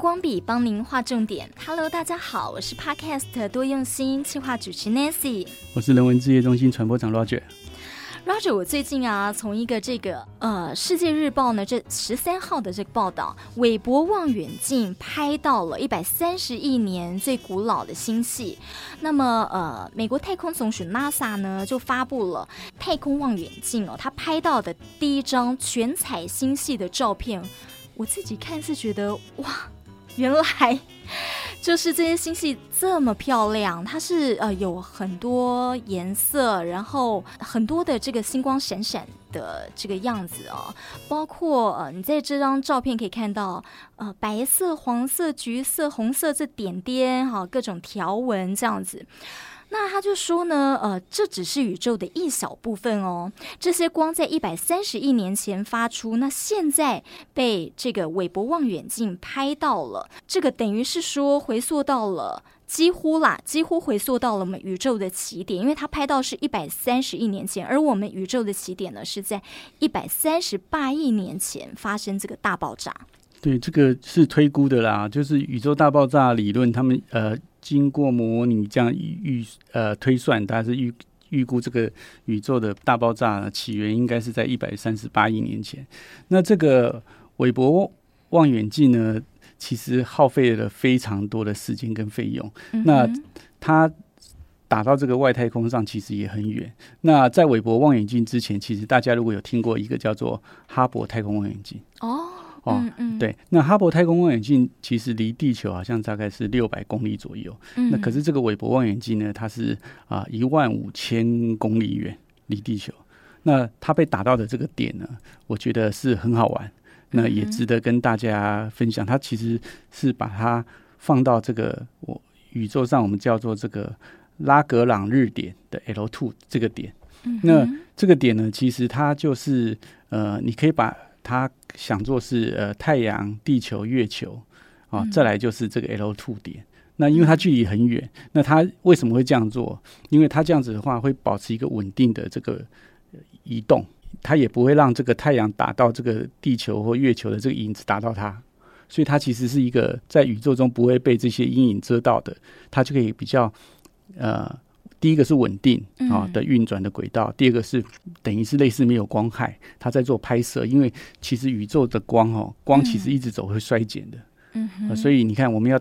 光笔帮您画重点。Hello，大家好，我是 Podcast 多用心企划主持 Nancy，我是人文置业中心传播长 Roger。Roger，我最近啊，从一个这个呃《世界日报》呢，这十三号的这个报道，韦伯望远镜拍到了一百三十亿年最古老的星系。那么呃，美国太空总署 NASA 呢就发布了太空望远镜哦，它拍到的第一张全彩星系的照片。我自己看是觉得哇，原来就是这些星系这么漂亮，它是呃有很多颜色，然后很多的这个星光闪闪的这个样子哦，包括呃你在这张照片可以看到呃白色、黄色、橘色、红色这点点哈、各种条纹这样子。那他就说呢，呃，这只是宇宙的一小部分哦。这些光在一百三十亿年前发出，那现在被这个韦伯望远镜拍到了，这个等于是说回溯到了几乎啦，几乎回溯到了我们宇宙的起点，因为它拍到是一百三十亿年前，而我们宇宙的起点呢是在一百三十八亿年前发生这个大爆炸。对，这个是推估的啦，就是宇宙大爆炸理论，他们呃。经过模拟这样预呃推算，大概是预预估这个宇宙的大爆炸起源应该是在一百三十八亿年前。那这个韦伯望远镜呢，其实耗费了非常多的时间跟费用。嗯、那它打到这个外太空上，其实也很远。那在韦伯望远镜之前，其实大家如果有听过一个叫做哈勃太空望远镜哦。哦，嗯嗯，对，那哈勃太空望远镜其实离地球好像大概是六百公里左右，嗯，那可是这个韦伯望远镜呢，它是啊一万五千公里远离地球，那它被打到的这个点呢，我觉得是很好玩，那也值得跟大家分享。它其实是把它放到这个我宇宙上，我们叫做这个拉格朗日点的 L two 这个点，那这个点呢，其实它就是呃，你可以把它想做是呃太阳、地球、月球啊，再来就是这个 L two 点。那因为它距离很远，那它为什么会这样做？因为它这样子的话会保持一个稳定的这个移动，它也不会让这个太阳打到这个地球或月球的这个影子打到它，所以它其实是一个在宇宙中不会被这些阴影遮到的，它就可以比较呃。第一个是稳定啊的运转的轨道，嗯、第二个是等于是类似没有光害，它在做拍摄。因为其实宇宙的光哦，光其实一直走会衰减的，嗯、呃，所以你看我们要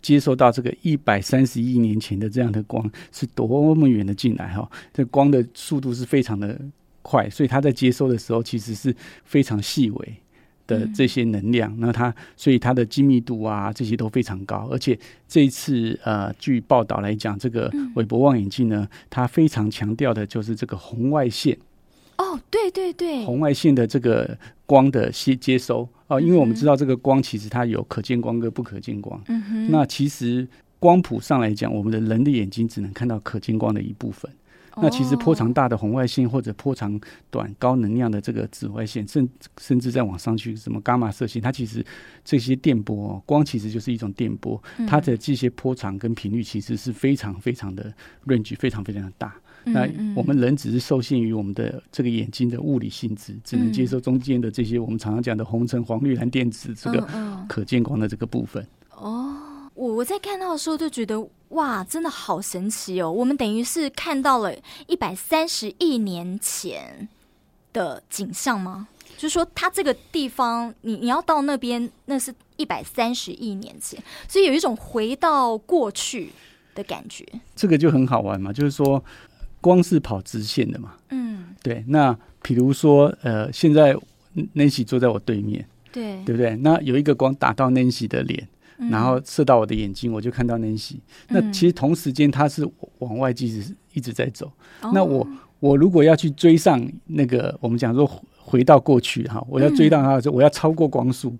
接收到这个一百三十亿年前的这样的光是多么远的进来哈，这光的速度是非常的快，所以它在接收的时候其实是非常细微。的这些能量，那它所以它的精密度啊，这些都非常高。而且这一次呃，据报道来讲，这个韦伯望远镜呢，它非常强调的就是这个红外线。哦，对对对，红外线的这个光的接接收哦，因为我们知道这个光其实它有可见光跟不可见光。嗯哼，那其实光谱上来讲，我们的人的眼睛只能看到可见光的一部分。那其实波长大的红外线或者波长短高能量的这个紫外线，甚甚至再往上去，什么伽马射线，它其实这些电波哦，光其实就是一种电波，它的这些波长跟频率其实是非常非常的 range 非常非常的大。那我们人只是受限于我们的这个眼睛的物理性质，只能接受中间的这些我们常常讲的红橙黄绿蓝靛紫这个可见光的这个部分。哦。我我在看到的时候就觉得哇，真的好神奇哦！我们等于是看到了一百三十亿年前的景象吗？就是说，它这个地方，你你要到那边，那是一百三十亿年前，所以有一种回到过去的感觉。这个就很好玩嘛，就是说，光是跑直线的嘛。嗯，对。那比如说，呃，现在 Nancy 坐在我对面，对，对不对？那有一个光打到 Nancy 的脸。然后射到我的眼睛，我就看到 Nancy。那其实同时间，它是往外一直一直在走。嗯、那我我如果要去追上那个，我们讲说回到过去哈，我要追到它的时候，我要超过光速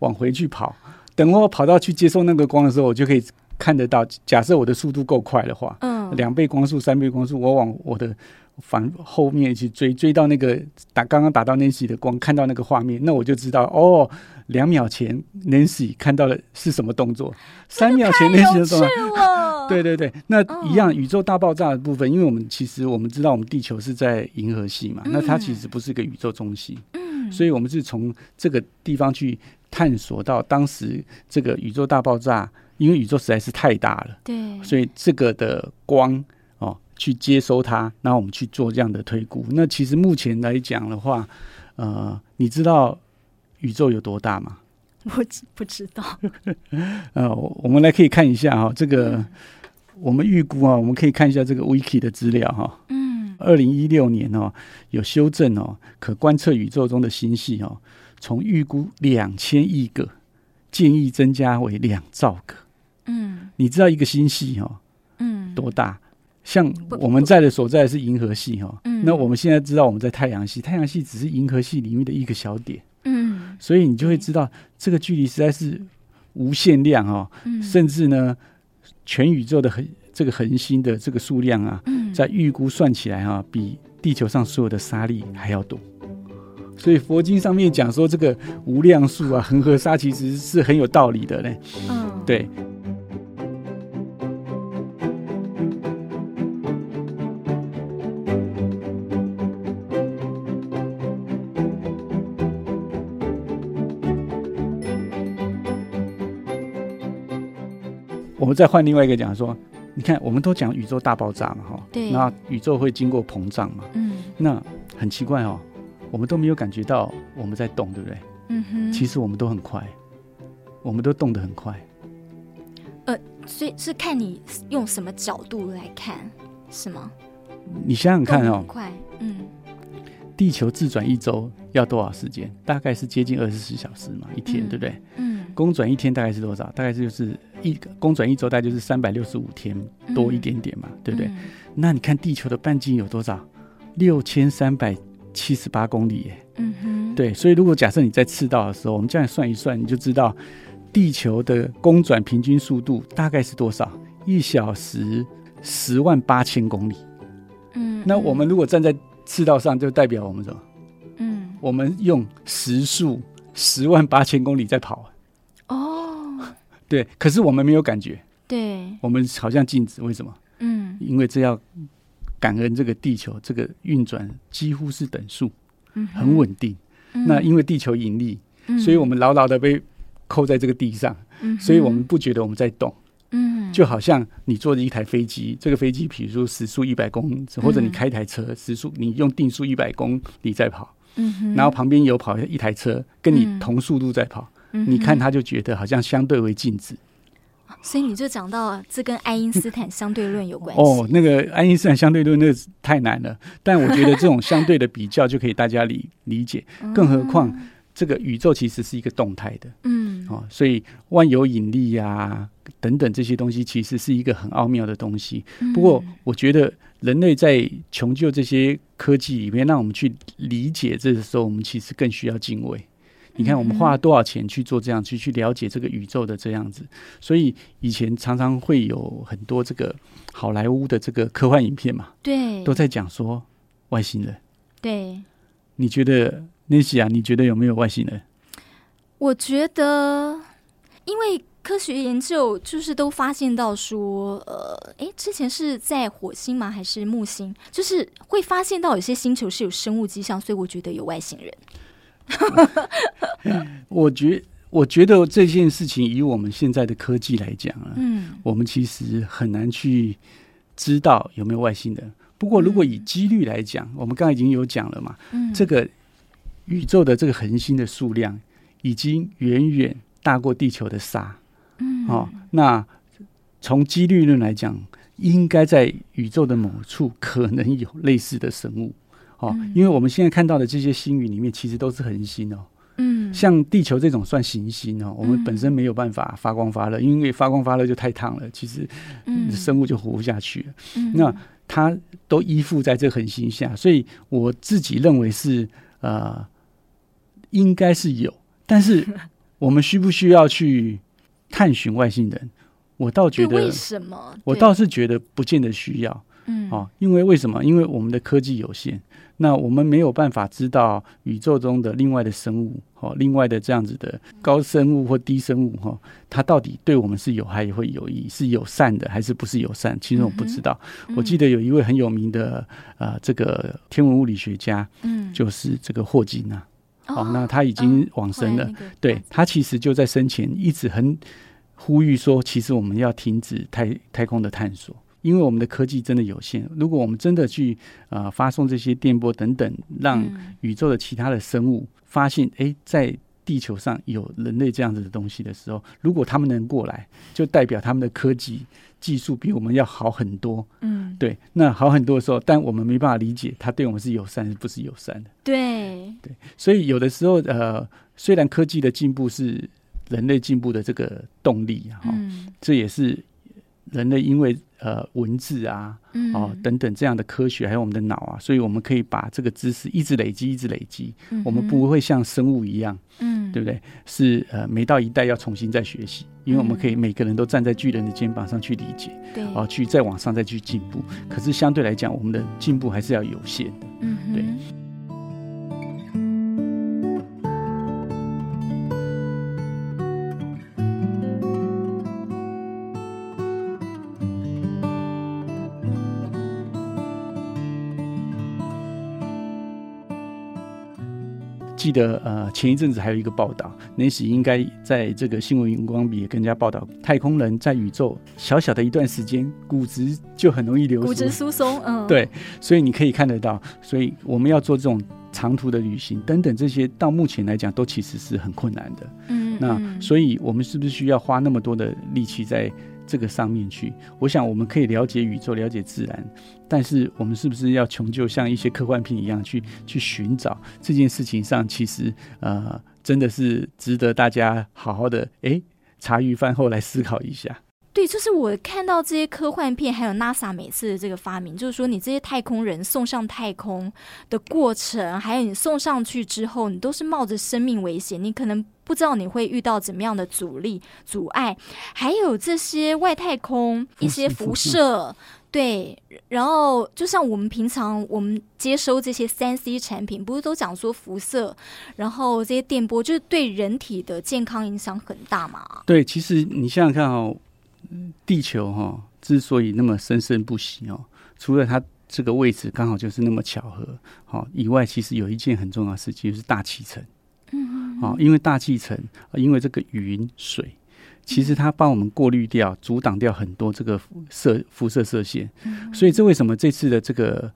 往回去跑。等我跑到去接受那个光的时候，我就可以看得到。假设我的速度够快的话，嗯，两倍光速、三倍光速，我往我的。反后面去追，追到那个打刚刚打到 Nancy 的光，看到那个画面，那我就知道哦，两秒前 Nancy 看到的是什么动作，三秒前 Nancy 的动作，对对对，那一样宇宙大爆炸的部分，因为我们其实我们知道我们地球是在银河系嘛，那它其实不是一个宇宙中心，嗯。所以我们是从这个地方去探索到当时这个宇宙大爆炸，因为宇宙实在是太大了，对，所以这个的光哦去接收它，然后我们去做这样的推估。那其实目前来讲的话，呃，你知道宇宙有多大吗？我不知道。呃，我们来可以看一下哈、哦，这个、嗯、我们预估啊，我们可以看一下这个 Wiki 的资料哈、哦。嗯，二零一六年哦，有修正哦，可观测宇宙中的星系哦，从预估两千亿个，建议增加为两兆个。嗯，你知道一个星系哈、哦，嗯，多大？像我们在的所在是银河系哈、哦，嗯，那我们现在知道我们在太阳系，太阳系只是银河系里面的一个小点。嗯，所以你就会知道这个距离实在是无限量哦，嗯、甚至呢，全宇宙的恒这个恒星的这个数量啊，嗯、在预估算起来啊，比地球上所有的沙粒还要多。所以佛经上面讲说这个无量数啊，恒河沙其实是很有道理的嘞。嗯，对。们再换另外一个讲说，你看，我们都讲宇宙大爆炸嘛，哈，对，那宇宙会经过膨胀嘛，嗯，那很奇怪哦，我们都没有感觉到我们在动，对不对？嗯哼，其实我们都很快，我们都动得很快。呃，所以是看你用什么角度来看，是吗？你想想看哦，很快，嗯，地球自转一周要多少时间？大概是接近二十四小时嘛，一天，嗯、对不对？嗯，公转一天大概是多少？大概就是。一公转一周大概就是三百六十五天多一点点嘛，嗯、对不对？嗯、那你看地球的半径有多少？六千三百七十八公里耶。嗯哼。对，所以如果假设你在赤道的时候，我们这样算一算，你就知道地球的公转平均速度大概是多少？一小时十万八千公里。嗯。那我们如果站在赤道上，就代表我们什么？嗯。我们用时速十万八千公里在跑。对，可是我们没有感觉。对，我们好像静止，为什么？嗯，因为这要感恩这个地球，这个运转几乎是等速，嗯、很稳定。嗯、那因为地球引力，嗯、所以我们牢牢的被扣在这个地上，嗯、所以我们不觉得我们在动。嗯，就好像你坐着一台飞机，这个飞机比如说时速一百公里，或者你开一台车时速，你用定速一百公里在跑，嗯哼，然后旁边有跑一台车跟你同速度在跑。嗯你看，他就觉得好像相对为静止，所以你就讲到这跟爱因斯坦相对论有关系。哦，那个爱因斯坦相对论那个太难了，但我觉得这种相对的比较就可以大家理理解。更何况这个宇宙其实是一个动态的，嗯，哦，所以万有引力呀、啊、等等这些东西其实是一个很奥妙的东西。不过，我觉得人类在穷究这些科技里面，让我们去理解这个时候，我们其实更需要敬畏。你看，我们花了多少钱去做这样去去了解这个宇宙的这样子，所以以前常常会有很多这个好莱坞的这个科幻影片嘛，对，都在讲说外星人。对，你觉得那些啊？你觉得有没有外星人？我觉得，因为科学研究就是都发现到说，呃，诶，之前是在火星吗？还是木星？就是会发现到有些星球是有生物迹象，所以我觉得有外星人。我觉我觉得这件事情以我们现在的科技来讲啊，嗯，我们其实很难去知道有没有外星人。不过，如果以几率来讲，我们刚才已经有讲了嘛，嗯，这个宇宙的这个恒星的数量已经远远大过地球的沙，嗯，哦，那从几率论来讲，应该在宇宙的某处可能有类似的生物。哦，因为我们现在看到的这些星云里面，其实都是恒星哦。嗯，像地球这种算行星哦，我们本身没有办法发光发热，因为发光发热就太烫了，其实生物就活不下去了。嗯，那它都依附在这恒星下，所以我自己认为是呃，应该是有，但是 我们需不需要去探寻外星人？我倒觉得，为什么？我倒是觉得不见得需要。嗯，哦，因为为什么？因为我们的科技有限。那我们没有办法知道宇宙中的另外的生物，哦，另外的这样子的高生物或低生物，哈，它到底对我们是有害会有益，是友善的还是不是友善？其实我不知道。嗯、我记得有一位很有名的呃，这个天文物理学家，嗯，就是这个霍金啊，哦，那他已经往生了。嗯、对，他其实就在生前一直很呼吁说，其实我们要停止太太空的探索，因为我们的科技真的有限。如果我们真的去呃发送这些电波等等，让宇宙的其他的生物发现，哎、嗯，在地球上有人类这样子的东西的时候，如果他们能过来，就代表他们的科技技术比我们要好很多。嗯，对，那好很多的时候，但我们没办法理解他对我们是友善，是不是友善的？对，对，所以有的时候，呃，虽然科技的进步是人类进步的这个动力，哈、嗯，这也是人类因为。呃，文字啊，哦，等等这样的科学，还有我们的脑啊，所以我们可以把这个知识一直累积，一直累积。嗯、我们不会像生物一样，嗯，对不对？是呃，每到一代要重新再学习，因为我们可以每个人都站在巨人的肩膀上去理解，对，哦，去再往上再去进步。可是相对来讲，我们的进步还是要有限的，嗯，对。记得呃，前一阵子还有一个报道，那时应该在这个新闻荧光笔也跟人家报道，太空人在宇宙小小的一段时间，骨质就很容易流失，骨质疏松，嗯，对，所以你可以看得到，所以我们要做这种长途的旅行等等这些，到目前来讲都其实是很困难的，嗯，那所以我们是不是需要花那么多的力气在？这个上面去，我想我们可以了解宇宙，了解自然，但是我们是不是要穷究像一些科幻片一样去去寻找这件事情上，其实呃真的是值得大家好好的诶茶余饭后来思考一下。对，就是我看到这些科幻片，还有 NASA 每次的这个发明，就是说你这些太空人送上太空的过程，还有你送上去之后，你都是冒着生命危险，你可能不知道你会遇到怎么样的阻力、阻碍，还有这些外太空一些辐射，对，然后就像我们平常我们接收这些三 C 产品，不是都讲说辐射，然后这些电波就是对人体的健康影响很大嘛？对，其实你想想看哦。地球哈、哦、之所以那么生生不息哦，除了它这个位置刚好就是那么巧合好以外，其实有一件很重要的事情就是大气层。嗯嗯。因为大气层，因为这个云水，其实它帮我们过滤掉、阻挡掉很多这个射辐射射线。所以这为什么这次的这个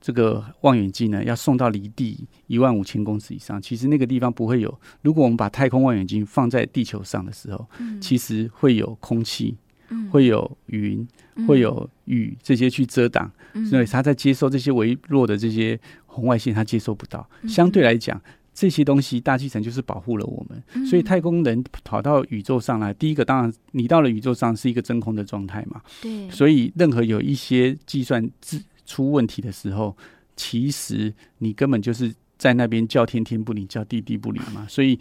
这个望远镜呢，要送到离地一万五千公尺以上？其实那个地方不会有。如果我们把太空望远镜放在地球上的时候，嗯、其实会有空气，嗯、会有云，嗯、会有雨这些去遮挡，嗯、所以它在接收这些微弱的这些红外线，它接收不到。嗯、相对来讲，这些东西大气层就是保护了我们。嗯、所以太空人跑到宇宙上来，第一个当然你到了宇宙上是一个真空的状态嘛。对。所以任何有一些计算自出问题的时候，其实你根本就是在那边叫天天不灵，叫地地不灵嘛。所以，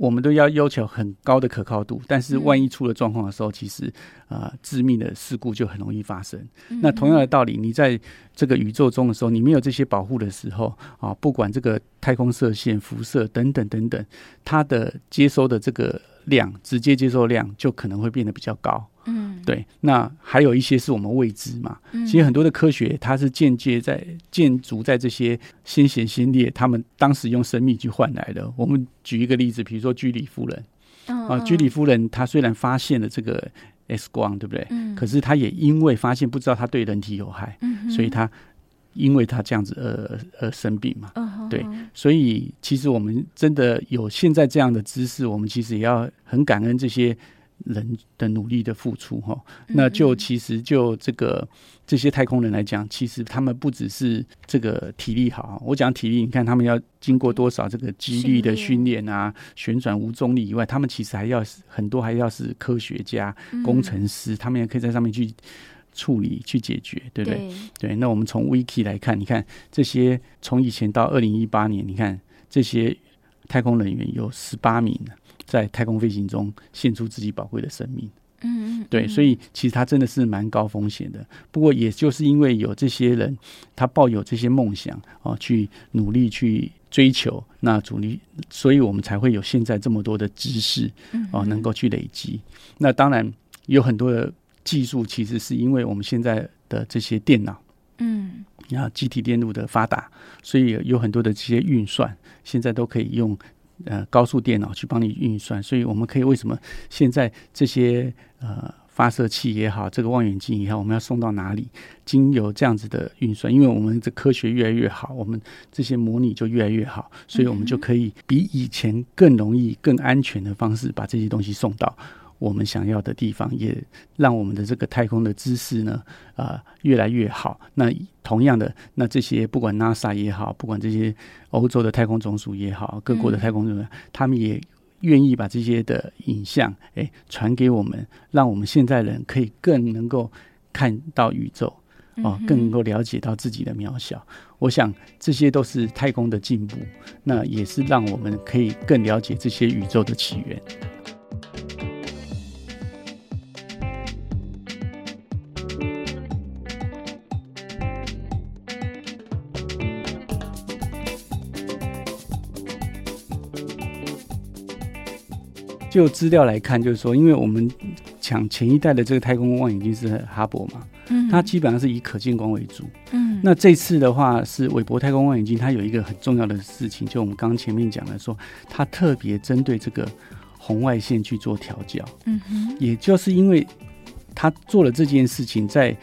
我们都要要求很高的可靠度。但是，万一出了状况的时候，其实啊、呃，致命的事故就很容易发生。那同样的道理，你在这个宇宙中的时候，你没有这些保护的时候啊，不管这个太空射线、辐射等等等等，它的接收的这个量，直接接收量就可能会变得比较高。嗯，对，那还有一些是我们未知嘛。嗯，其实很多的科学，它是间接在建筑在这些先贤先烈，他们当时用生命去换来的。我们举一个例子，比如说居里夫人。嗯、啊，居里夫人她虽然发现了这个 X 光，对不对？嗯。可是她也因为发现不知道它对人体有害，嗯，所以她因为她这样子而而生病嘛。嗯哼。对，所以其实我们真的有现在这样的知识，我们其实也要很感恩这些。人的努力的付出，哈，那就其实就这个这些太空人来讲，其实他们不只是这个体力好。我讲体力，你看他们要经过多少这个肌力的训练啊，旋转无重力以外，他们其实还要很多，还要是科学家、工程师，他们也可以在上面去处理、去解决，对不对？对。那我们从 Wiki 来看，你看这些从以前到二零一八年，你看这些太空人员有十八名。在太空飞行中献出自己宝贵的生命，嗯，对，所以其实他真的是蛮高风险的。不过，也就是因为有这些人，他抱有这些梦想啊，去努力去追求，那主力，所以我们才会有现在这么多的知识啊，能够去累积。那当然有很多的技术，其实是因为我们现在的这些电脑，嗯，然后积体电路的发达，所以有很多的这些运算。现在都可以用呃高速电脑去帮你运算，所以我们可以为什么现在这些呃。发射器也好，这个望远镜也好，我们要送到哪里？经由这样子的运算，因为我们的科学越来越好，我们这些模拟就越来越好，所以我们就可以比以前更容易、更安全的方式把这些东西送到我们想要的地方，也让我们的这个太空的知识呢，啊、呃，越来越好。那同样的，那这些不管 NASA 也好，不管这些欧洲的太空总署也好，各国的太空人员，他们也。愿意把这些的影像，哎，传给我们，让我们现在人可以更能够看到宇宙，哦，更能够了解到自己的渺小。我想这些都是太空的进步，那也是让我们可以更了解这些宇宙的起源。就资料来看，就是说，因为我们讲前一代的这个太空望远镜是哈勃嘛，嗯，它基本上是以可见光为主，嗯，那这次的话是韦伯太空望远镜，它有一个很重要的事情，就我们刚刚前面讲的说，它特别针对这个红外线去做调校，嗯哼，也就是因为它做了这件事情，在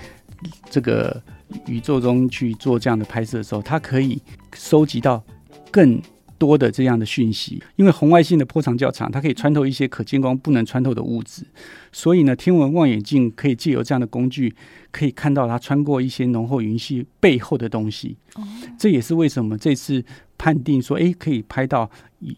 这个宇宙中去做这样的拍摄的时候，它可以收集到更。多的这样的讯息，因为红外线的波长较长，它可以穿透一些可见光不能穿透的物质，所以呢，天文望远镜可以借由这样的工具，可以看到它穿过一些浓厚云系背后的东西。哦，这也是为什么这次判定说，诶，可以拍到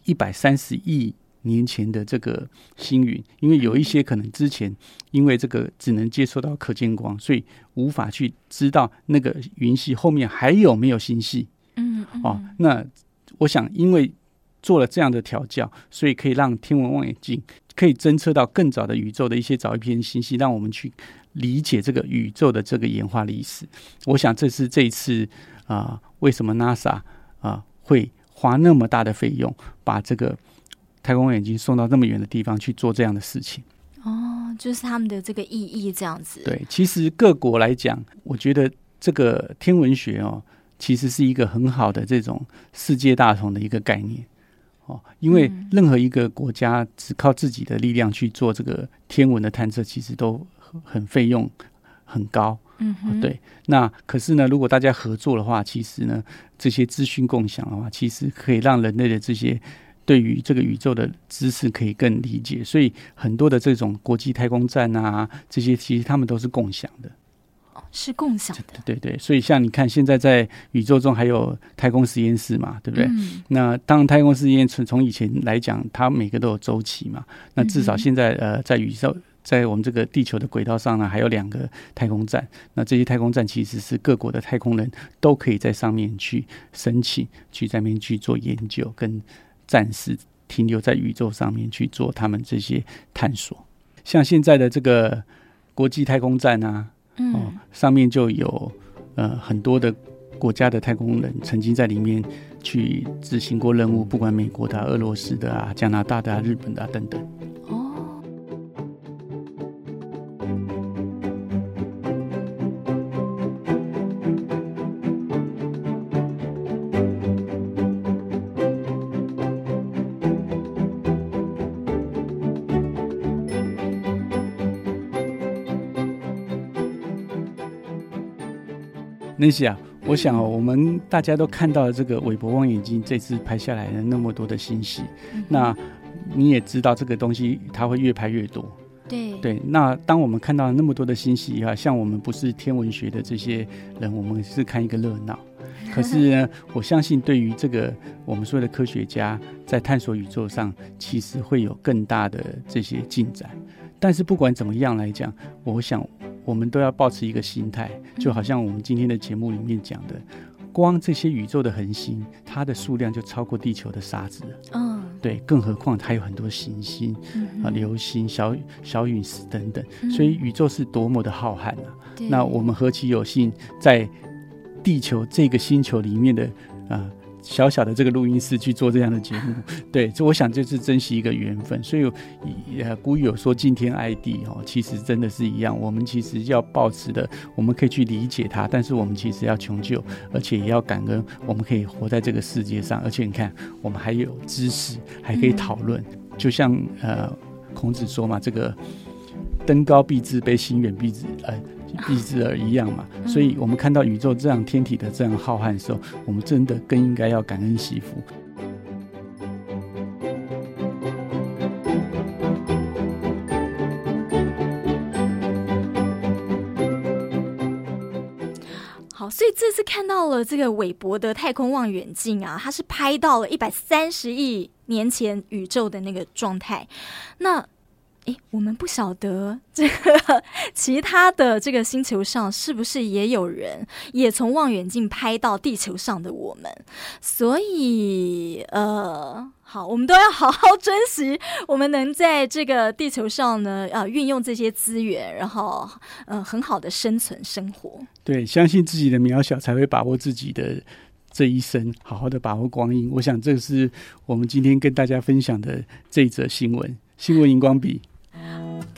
一百三十亿年前的这个星云，因为有一些可能之前因为这个只能接收到可见光，所以无法去知道那个云系后面还有没有星系。嗯，嗯，哦，那。我想，因为做了这样的调教，所以可以让天文望远镜可以侦测到更早的宇宙的一些早一篇信息，让我们去理解这个宇宙的这个演化历史。我想，这是这一次啊、呃，为什么 NASA 啊、呃、会花那么大的费用，把这个太空望远镜送到那么远的地方去做这样的事情？哦，就是他们的这个意义这样子。对，其实各国来讲，我觉得这个天文学哦。其实是一个很好的这种世界大同的一个概念，哦，因为任何一个国家只靠自己的力量去做这个天文的探测，其实都很费用很高，嗯，对。那可是呢，如果大家合作的话，其实呢，这些资讯共享的话，其实可以让人类的这些对于这个宇宙的知识可以更理解。所以很多的这种国际太空站啊，这些其实他们都是共享的。是共享的，对对，所以像你看，现在在宇宙中还有太空实验室嘛，对不对？嗯、那当太空实验从从以前来讲，它每个都有周期嘛。那至少现在呃，在宇宙，在我们这个地球的轨道上呢，还有两个太空站。那这些太空站其实是各国的太空人都可以在上面去申请，去在那边去做研究，跟暂时停留在宇宙上面去做他们这些探索。像现在的这个国际太空站啊。哦，上面就有呃很多的国家的太空人曾经在里面去执行过任务，不管美国的、啊、俄罗斯的啊、加拿大的、啊、日本的、啊、等等。那些啊，我想哦，我们大家都看到了这个韦伯望远镜这次拍下来的那么多的星系，那你也知道这个东西它会越拍越多。对对，那当我们看到那么多的星系啊，像我们不是天文学的这些人，我们是看一个热闹。可是呢，我相信对于这个我们所有的科学家在探索宇宙上，其实会有更大的这些进展。但是不管怎么样来讲，我想。我们都要保持一个心态，就好像我们今天的节目里面讲的，光这些宇宙的恒星，它的数量就超过地球的沙子了。嗯，对，更何况还有很多行星啊、流星、小小陨石等等，所以宇宙是多么的浩瀚啊！那我们何其有幸，在地球这个星球里面的啊小小的这个录音室去做这样的节目，对，这我想就是珍惜一个缘分。所以，呃，古语有说“敬天爱地”哦，其实真的是一样。我们其实要保持的，我们可以去理解它，但是我们其实要穷究，而且也要感恩，我们可以活在这个世界上。而且你看，我们还有知识，还可以讨论。就像呃，孔子说嘛，这个“登高必自卑，行远必自呃”。一直而一样嘛，所以我们看到宇宙这样天体的这样浩瀚的时候，我们真的更应该要感恩惜福。好，所以这次看到了这个韦伯的太空望远镜啊，它是拍到了一百三十亿年前宇宙的那个状态，那。诶，我们不晓得这个其他的这个星球上是不是也有人也从望远镜拍到地球上的我们，所以呃，好，我们都要好好珍惜我们能在这个地球上呢，呃，运用这些资源，然后呃，很好的生存生活。对，相信自己的渺小，才会把握自己的这一生，好好的把握光阴。我想，这是我们今天跟大家分享的这一则新闻。新闻荧光笔。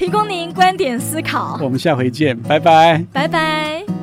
提供您观点思考，我们下回见，拜拜，拜拜。